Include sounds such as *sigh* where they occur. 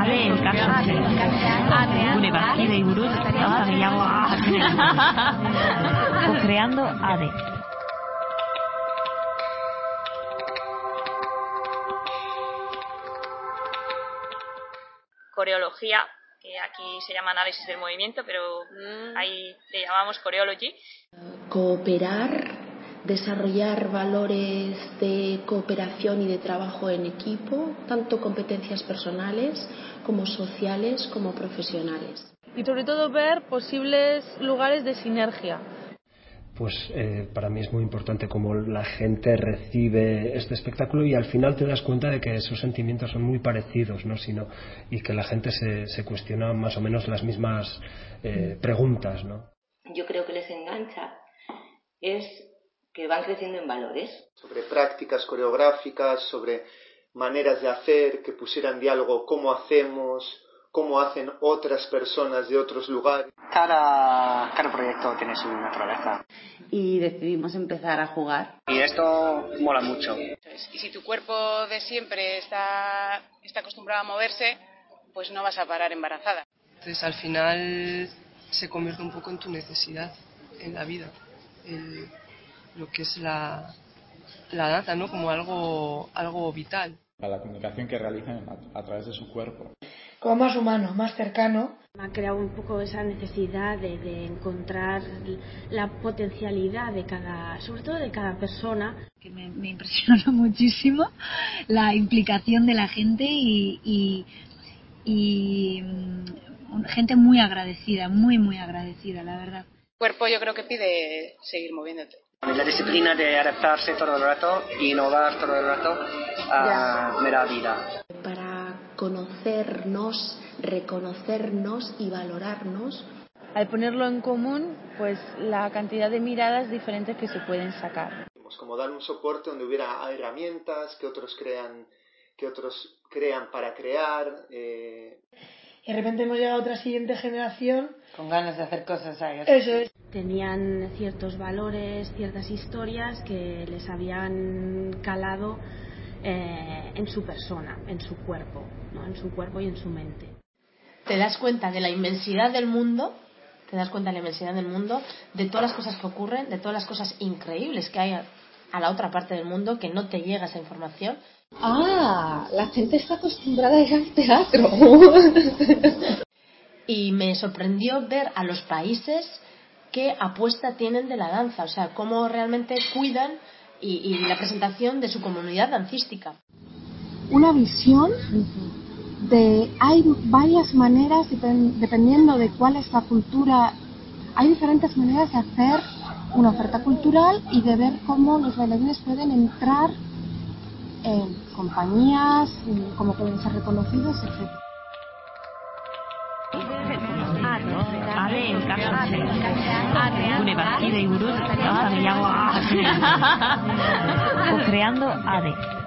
ade elkartze gure bazkidei buruz gauza gehiago co-creando ade coreología que aquí se llama análisis del movimiento, pero ahí le llamamos coreology. Cooperar, desarrollar valores de cooperación y de trabajo en equipo, tanto competencias personales como sociales como profesionales. Y sobre todo ver posibles lugares de sinergia pues eh, para mí es muy importante cómo la gente recibe este espectáculo y al final te das cuenta de que esos sentimientos son muy parecidos, ¿no? Sino, y que la gente se, se cuestiona más o menos las mismas eh, preguntas, ¿no? Yo creo que les engancha es que van creciendo en valores. Sobre prácticas coreográficas, sobre maneras de hacer, que pusieran diálogo cómo hacemos, cómo hacen otras personas de otros lugares. Cada, cada proyecto tiene su naturaleza. Y decidimos empezar a jugar. Y esto mola mucho. Y si tu cuerpo de siempre está, está acostumbrado a moverse, pues no vas a parar embarazada. Entonces al final se convierte un poco en tu necesidad en la vida. El, lo que es la, la danza, ¿no? Como algo, algo vital. A la comunicación que realizan a, a través de su cuerpo como más humano, más cercano. Me ha creado un poco esa necesidad de, de, encontrar la potencialidad de cada, sobre todo de cada persona. Que me, me impresionó *laughs* muchísimo la implicación de la gente y, y, y um, gente muy agradecida, muy, muy agradecida, la verdad. El cuerpo yo creo que pide seguir moviéndote. La disciplina de adaptarse todo el rato, innovar todo el rato, uh, me da vida. Para conocernos, reconocernos y valorarnos. Al ponerlo en común, pues la cantidad de miradas diferentes que se pueden sacar. Como dar un soporte donde hubiera herramientas que otros crean, que otros crean para crear. Eh... Y de repente hemos llegado a otra siguiente generación. Con ganas de hacer cosas ahí. Eso es. Tenían ciertos valores, ciertas historias que les habían calado eh, en su persona, en su cuerpo, ¿no? en su cuerpo y en su mente. Te das cuenta de la inmensidad del mundo, te das cuenta de la inmensidad del mundo, de todas las cosas que ocurren, de todas las cosas increíbles que hay a, la otra parte del mundo, que no te llega esa información. Ah, la gente está acostumbrada a ir al teatro. y me sorprendió ver a los países qué apuesta tienen de la danza, o sea, cómo realmente cuidan y, y la presentación de su comunidad dancística. Una visión de hay varias maneras dependiendo de cuál es la cultura hay diferentes maneras de hacer una oferta cultural y de ver cómo los bailarines pueden entrar en compañías, cómo pueden ser reconocidos, etc. gehiago co-creando ade